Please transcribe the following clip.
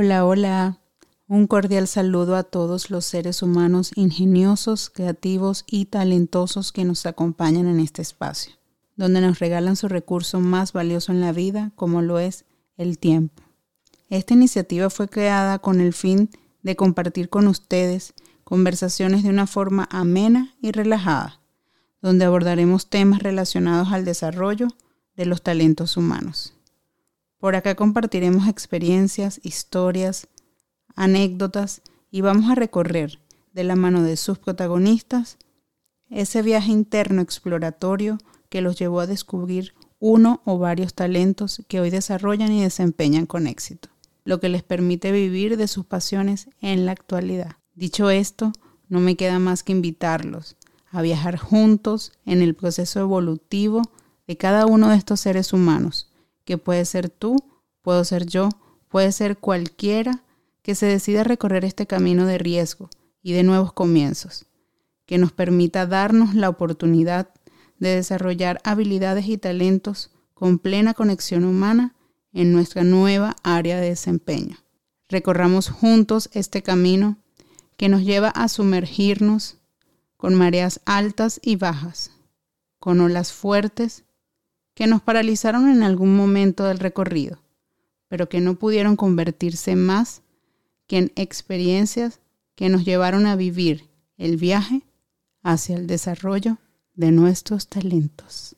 Hola, hola. Un cordial saludo a todos los seres humanos ingeniosos, creativos y talentosos que nos acompañan en este espacio, donde nos regalan su recurso más valioso en la vida, como lo es el tiempo. Esta iniciativa fue creada con el fin de compartir con ustedes conversaciones de una forma amena y relajada, donde abordaremos temas relacionados al desarrollo de los talentos humanos. Por acá compartiremos experiencias, historias, anécdotas y vamos a recorrer de la mano de sus protagonistas ese viaje interno exploratorio que los llevó a descubrir uno o varios talentos que hoy desarrollan y desempeñan con éxito, lo que les permite vivir de sus pasiones en la actualidad. Dicho esto, no me queda más que invitarlos a viajar juntos en el proceso evolutivo de cada uno de estos seres humanos, que puede ser tú, puedo ser yo, puede ser cualquiera que se decida recorrer este camino de riesgo y de nuevos comienzos, que nos permita darnos la oportunidad de desarrollar habilidades y talentos con plena conexión humana en nuestra nueva área de desempeño. Recorramos juntos este camino que nos lleva a sumergirnos con mareas altas y bajas, con olas fuertes que nos paralizaron en algún momento del recorrido, pero que no pudieron convertirse más que en experiencias que nos llevaron a vivir el viaje hacia el desarrollo de nuestros talentos.